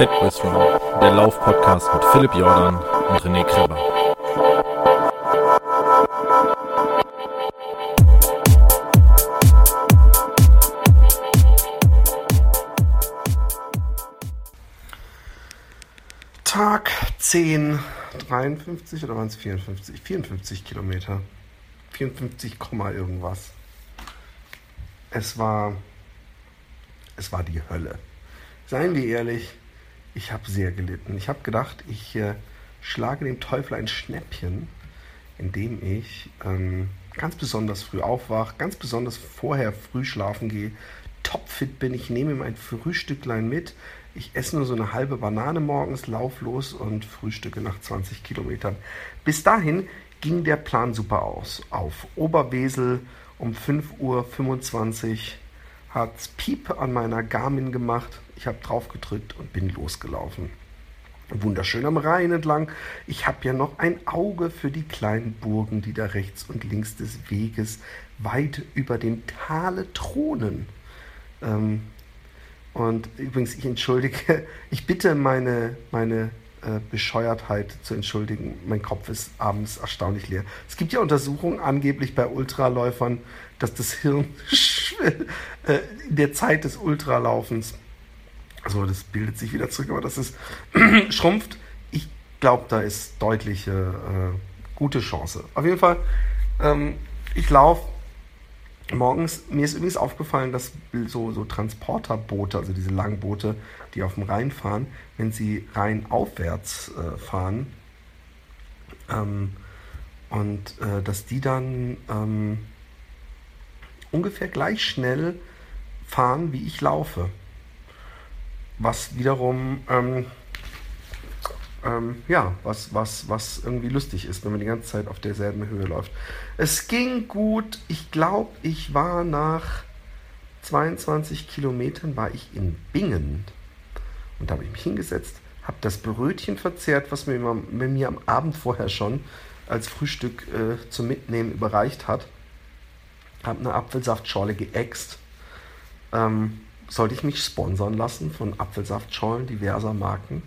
Fit with Run, der Lauf-Podcast mit Philipp Jordan und René Kreber. Tag 10, 53 oder waren es 54? 54 Kilometer. 54, irgendwas. Es war, es war die Hölle. Seien wir ehrlich, ich habe sehr gelitten. Ich habe gedacht, ich äh, schlage dem Teufel ein Schnäppchen, indem ich ähm, ganz besonders früh aufwache, ganz besonders vorher früh schlafen gehe, topfit bin. Ich nehme mein Frühstücklein mit. Ich esse nur so eine halbe Banane morgens, lauf los und frühstücke nach 20 Kilometern. Bis dahin ging der Plan super aus. Auf Oberwesel um 5.25 Uhr hat Piep an meiner Garmin gemacht. Ich habe drauf gedrückt und bin losgelaufen. Wunderschön am Rhein entlang. Ich habe ja noch ein Auge für die kleinen Burgen, die da rechts und links des Weges weit über dem Tale thronen. Ähm, und übrigens, ich entschuldige, ich bitte meine, meine äh, Bescheuertheit zu entschuldigen. Mein Kopf ist abends erstaunlich leer. Es gibt ja Untersuchungen angeblich bei Ultraläufern, dass das Hirn in der Zeit des Ultralaufens, also das bildet sich wieder zurück, aber das ist schrumpft. Ich glaube, da ist deutliche äh, gute Chance. Auf jeden Fall, ähm, ich laufe morgens, mir ist übrigens aufgefallen, dass so, so Transporterboote, also diese Langboote, die auf dem Rhein fahren, wenn sie Rhein aufwärts äh, fahren, ähm, und äh, dass die dann ähm, ungefähr gleich schnell fahren, wie ich laufe. Was wiederum ähm, ähm, ja, was, was, was irgendwie lustig ist, wenn man die ganze Zeit auf derselben Höhe läuft. Es ging gut. Ich glaube, ich war nach 22 Kilometern war ich in Bingen. Und da habe ich mich hingesetzt, habe das Brötchen verzehrt, was mir, mir am Abend vorher schon als Frühstück äh, zum Mitnehmen überreicht hat. Habe eine Apfelsaftschorle geäxt. Ähm, sollte ich mich sponsern lassen von Apfelsaftschorlen diverser Marken?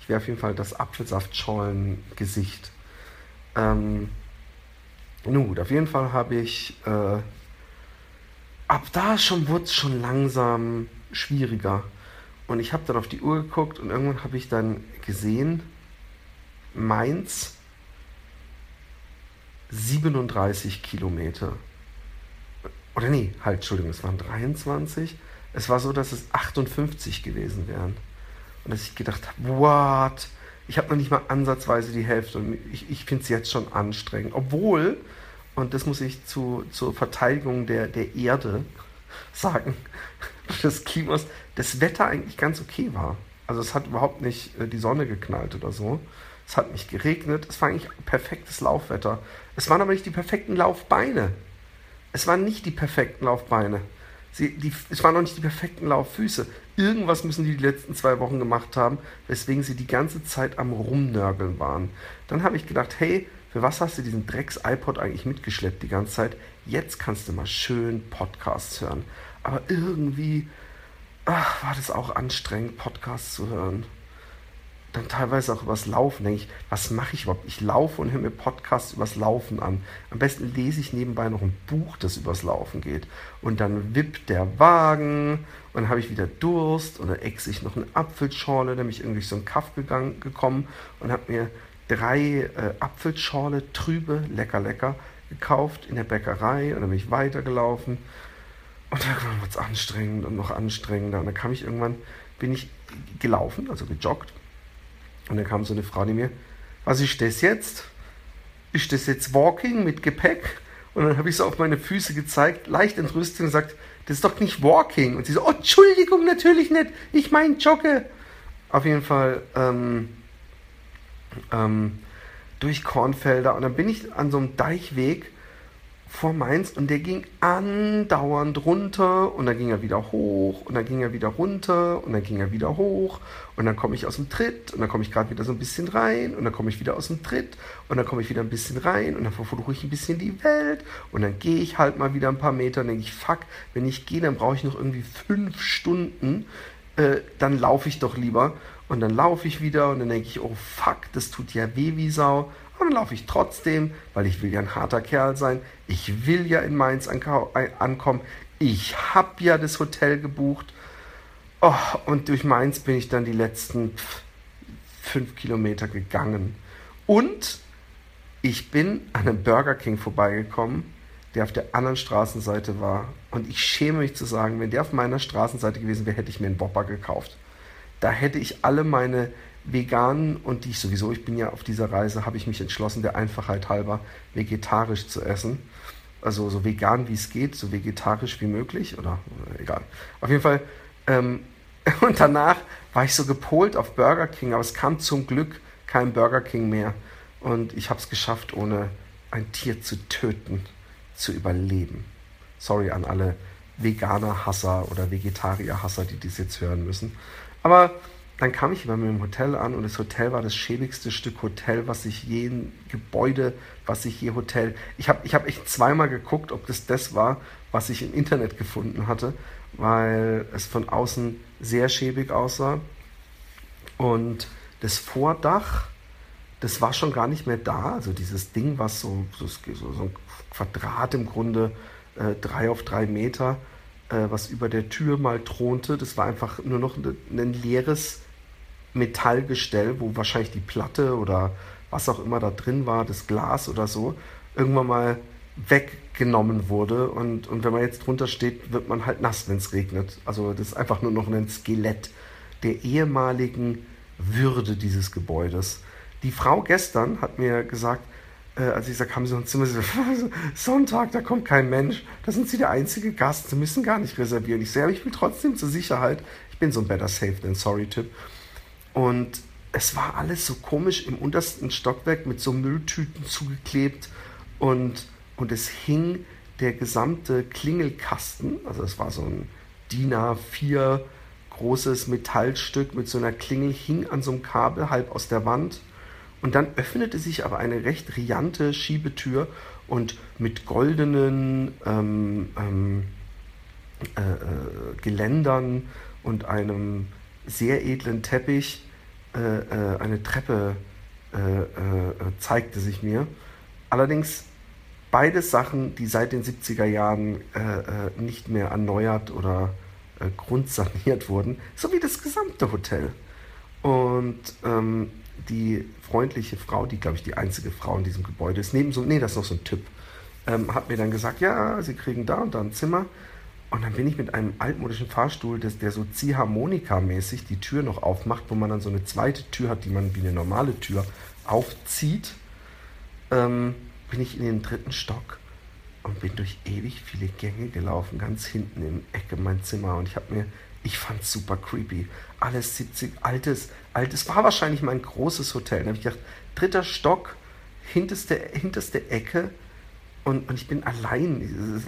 Ich wäre auf jeden Fall das Apfelsaftschollen-Gesicht. Ähm, nun gut, auf jeden Fall habe ich äh, ab da schon wurde es schon langsam schwieriger. Und ich habe dann auf die Uhr geguckt und irgendwann habe ich dann gesehen, Mainz 37 Kilometer. Oder nee, halt, Entschuldigung, es waren 23. Es war so, dass es 58 gewesen wären. Und dass ich gedacht habe, what? Ich habe noch nicht mal ansatzweise die Hälfte und ich, ich finde es jetzt schon anstrengend. Obwohl, und das muss ich zu, zur Verteidigung der, der Erde sagen, des Klimas, das Wetter eigentlich ganz okay war. Also es hat überhaupt nicht äh, die Sonne geknallt oder so. Es hat nicht geregnet. Es war eigentlich perfektes Laufwetter. Es waren aber nicht die perfekten Laufbeine. Es waren nicht die perfekten Laufbeine. Sie, die, es waren noch nicht die perfekten Lauffüße. Irgendwas müssen die die letzten zwei Wochen gemacht haben, weswegen sie die ganze Zeit am Rumnörgeln waren. Dann habe ich gedacht, hey, für was hast du diesen Drecks-iPod eigentlich mitgeschleppt die ganze Zeit? Jetzt kannst du mal schön Podcasts hören. Aber irgendwie ach, war das auch anstrengend, Podcasts zu hören dann teilweise auch übers Laufen. Denke ich, was mache ich überhaupt? Ich laufe und höre mir Podcasts übers Laufen an. Am besten lese ich nebenbei noch ein Buch, das übers Laufen geht. Und dann wippt der Wagen und dann habe ich wieder Durst und dann exe ich noch eine Apfelschorle. Dann bin ich irgendwie so einen Kaff gegangen, gekommen und habe mir drei äh, Apfelschorle, trübe, lecker, lecker, gekauft in der Bäckerei und dann bin ich weitergelaufen. Und dann wurde es anstrengend und noch anstrengender. Und dann kam ich irgendwann, bin ich gelaufen, also gejoggt und dann kam so eine Frau die mir, was ist das jetzt? Ist das jetzt Walking mit Gepäck? Und dann habe ich so auf meine Füße gezeigt, leicht entrüstet und gesagt, das ist doch nicht Walking. Und sie so, oh, Entschuldigung, natürlich nicht, ich meine Jogge. Auf jeden Fall ähm, ähm, durch Kornfelder und dann bin ich an so einem Deichweg vor Mainz und der ging andauernd runter und dann ging er wieder hoch und dann ging er wieder runter und dann ging er wieder hoch und dann komme ich aus dem Tritt und dann komme ich gerade wieder so ein bisschen rein und dann komme ich wieder aus dem Tritt und dann komme ich wieder ein bisschen rein und dann verfluche ich ein bisschen die Welt und dann gehe ich halt mal wieder ein paar Meter und denke ich, fuck, wenn ich gehe, dann brauche ich noch irgendwie fünf Stunden, äh, dann laufe ich doch lieber Und dann laufe ich wieder und dann denke ich, oh fuck, das tut ja weh wie Sau. Und dann laufe ich trotzdem, weil ich will ja ein harter Kerl sein. Ich will ja in Mainz ankommen. Ich habe ja das Hotel gebucht. Oh, und durch Mainz bin ich dann die letzten fünf Kilometer gegangen. Und ich bin an einem Burger King vorbeigekommen, der auf der anderen Straßenseite war. Und ich schäme mich zu sagen, wenn der auf meiner Straßenseite gewesen wäre, hätte ich mir einen Bopper gekauft. Da hätte ich alle meine veganen und die ich sowieso, ich bin ja auf dieser Reise, habe ich mich entschlossen, der Einfachheit halber vegetarisch zu essen. Also so vegan wie es geht, so vegetarisch wie möglich oder, oder egal. Auf jeden Fall. Ähm, und danach war ich so gepolt auf Burger King, aber es kam zum Glück kein Burger King mehr. Und ich habe es geschafft, ohne ein Tier zu töten, zu überleben. Sorry an alle Veganer-Hasser oder Vegetarier-Hasser, die dies jetzt hören müssen. Aber dann kam ich bei mir im Hotel an und das Hotel war das schäbigste Stück Hotel, was ich je in Gebäude, was ich je Hotel. Ich habe ich hab echt zweimal geguckt, ob das das war, was ich im Internet gefunden hatte, weil es von außen sehr schäbig aussah. Und das Vordach, das war schon gar nicht mehr da. Also dieses Ding, was so, so, so ein Quadrat im Grunde, äh, drei auf drei Meter, äh, was über der Tür mal thronte, das war einfach nur noch ein, ein leeres Metallgestell, wo wahrscheinlich die Platte oder was auch immer da drin war, das Glas oder so, irgendwann mal weggenommen wurde. Und, und wenn man jetzt drunter steht, wird man halt nass, wenn es regnet. Also das ist einfach nur noch ein Skelett der ehemaligen Würde dieses Gebäudes. Die Frau gestern hat mir gesagt, äh, als ich gesagt, haben Sie ein Zimmer? Sie so, Sonntag, da kommt kein Mensch. Da sind Sie der einzige Gast. Sie müssen gar nicht reservieren. Ich sehe, aber ich will trotzdem zur Sicherheit. Ich bin so ein Better Safe than Sorry-Typ. Und es war alles so komisch im untersten Stockwerk mit so Mülltüten zugeklebt und, und es hing der gesamte Klingelkasten, also es war so ein DIN A4 großes Metallstück mit so einer Klingel, hing an so einem Kabel halb aus der Wand und dann öffnete sich aber eine recht riante Schiebetür und mit goldenen ähm, ähm, äh, äh, Geländern und einem sehr edlen Teppich äh, äh, eine Treppe äh, äh, zeigte sich mir. Allerdings beides Sachen, die seit den 70er Jahren nicht mehr erneuert oder grundsaniert wurden, sowie das gesamte Hotel. Und ähm, die freundliche Frau, die glaube ich die einzige Frau in diesem Gebäude ist, neben so, nee, das ist noch so ein Typ, ähm, hat mir dann gesagt, ja, sie kriegen da und da ein Zimmer. Und dann bin ich mit einem altmodischen Fahrstuhl, das, der so Ziehharmonika-mäßig die Tür noch aufmacht, wo man dann so eine zweite Tür hat, die man wie eine normale Tür aufzieht, ähm, bin ich in den dritten Stock und bin durch ewig viele Gänge gelaufen, ganz hinten im Ecke mein Zimmer. Und ich habe mir, ich fand super creepy. Alles 70, altes, altes, war wahrscheinlich mein großes Hotel. Da habe ich gedacht, dritter Stock, hinterste, hinterste Ecke, und, und ich bin allein.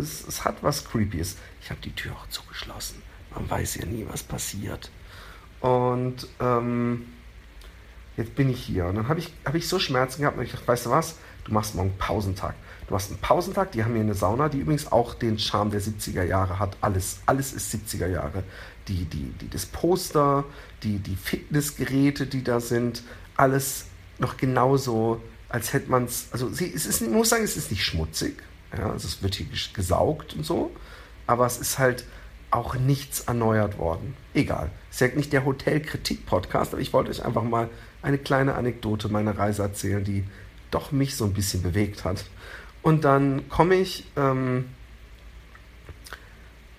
Es, hat was Creepyes. Ich habe die Tür auch zugeschlossen. Man weiß ja nie, was passiert. Und ähm, jetzt bin ich hier. Und dann habe ich, hab ich so Schmerzen gehabt und ich dachte, weißt du was? Du machst morgen Pausentag. Du machst einen Pausentag, die haben hier eine Sauna, die übrigens auch den Charme der 70er Jahre hat. Alles, alles ist 70er Jahre. Die, die, die, das Poster, die, die Fitnessgeräte, die da sind, alles noch genauso als hätte man es, also sie, es ist, ich muss sagen, es ist nicht schmutzig, ja, also es wird hier gesaugt und so, aber es ist halt auch nichts erneuert worden. Egal, ist ja nicht der Hotelkritik-Podcast, aber ich wollte euch einfach mal eine kleine Anekdote meiner Reise erzählen, die doch mich so ein bisschen bewegt hat. Und dann komme ich ähm,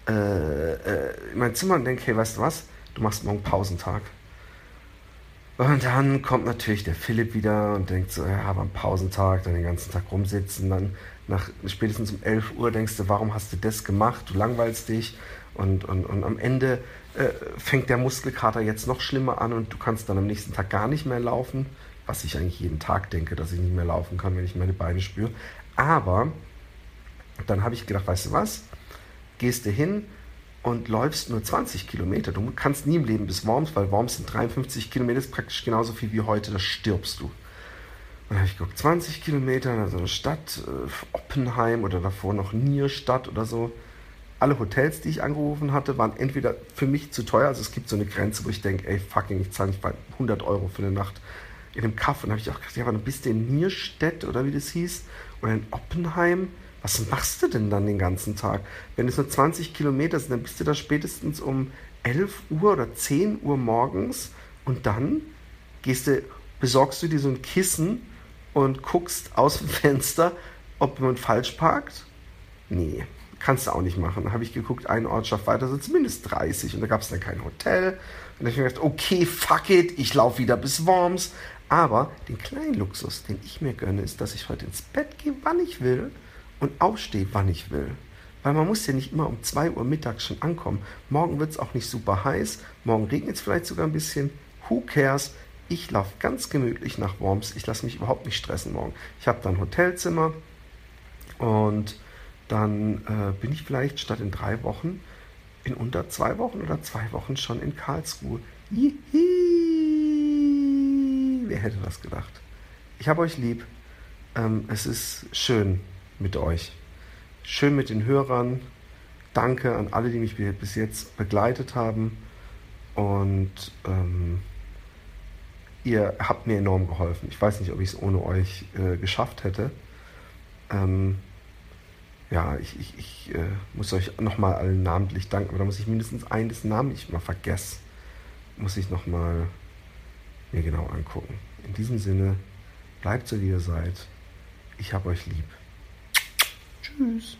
äh, äh, in mein Zimmer und denke, hey, weißt du was, du machst morgen Pausentag. Und dann kommt natürlich der Philipp wieder und denkt so, ja, aber am Pausentag, dann den ganzen Tag rumsitzen, dann nach spätestens um 11 Uhr denkst du, warum hast du das gemacht? Du langweilst dich und, und, und am Ende äh, fängt der Muskelkater jetzt noch schlimmer an und du kannst dann am nächsten Tag gar nicht mehr laufen, was ich eigentlich jeden Tag denke, dass ich nicht mehr laufen kann, wenn ich meine Beine spüre. Aber dann habe ich gedacht, weißt du was? Gehst du hin, und läufst nur 20 Kilometer. Du kannst nie im Leben bis Worms, weil Worms sind 53 Kilometer, ist praktisch genauso viel wie heute, da stirbst du. Und dann habe ich geguckt, 20 Kilometer, also eine Stadt, äh, Oppenheim oder davor noch Nierstadt oder so. alle Hotels, die ich angerufen hatte, waren entweder für mich zu teuer, also es gibt so eine Grenze, wo ich denke, ey, fucking, ich zahle nicht bei 100 Euro für eine Nacht in einem Kaff. Und habe ich auch gedacht, ja, aber dann bist du in Nierstedt oder wie das hieß, oder in Oppenheim. Was machst du denn dann den ganzen Tag? Wenn es nur 20 Kilometer sind, dann bist du da spätestens um 11 Uhr oder 10 Uhr morgens und dann gehst du, besorgst du dir so ein Kissen und guckst aus dem Fenster, ob jemand falsch parkt. Nee, kannst du auch nicht machen. Da habe ich geguckt, eine Ortschaft weiter sind zumindest 30 und da gab es dann kein Hotel. Und da habe ich mir gedacht, okay, fuck it, ich laufe wieder bis Worms. Aber den kleinen Luxus, den ich mir gönne, ist, dass ich heute ins Bett gehe, wann ich will und aufstehe, wann ich will. Weil man muss ja nicht immer um 2 Uhr mittags schon ankommen. Morgen wird es auch nicht super heiß. Morgen regnet es vielleicht sogar ein bisschen. Who cares? Ich laufe ganz gemütlich nach Worms. Ich lasse mich überhaupt nicht stressen morgen. Ich habe dann Hotelzimmer und dann äh, bin ich vielleicht statt in drei Wochen in unter zwei Wochen oder zwei Wochen schon in Karlsruhe. Hihi. Wer hätte das gedacht? Ich habe euch lieb. Ähm, es ist schön mit euch. Schön mit den Hörern. Danke an alle, die mich bis jetzt begleitet haben. Und ähm, ihr habt mir enorm geholfen. Ich weiß nicht, ob ich es ohne euch äh, geschafft hätte. Ähm, ja, ich, ich, ich äh, muss euch nochmal allen namentlich danken, aber da muss ich mindestens einen des Namen, ich mal vergesse, muss ich nochmal mir genau angucken. In diesem Sinne, bleibt so wie ihr seid. Ich hab euch lieb. Tschüss.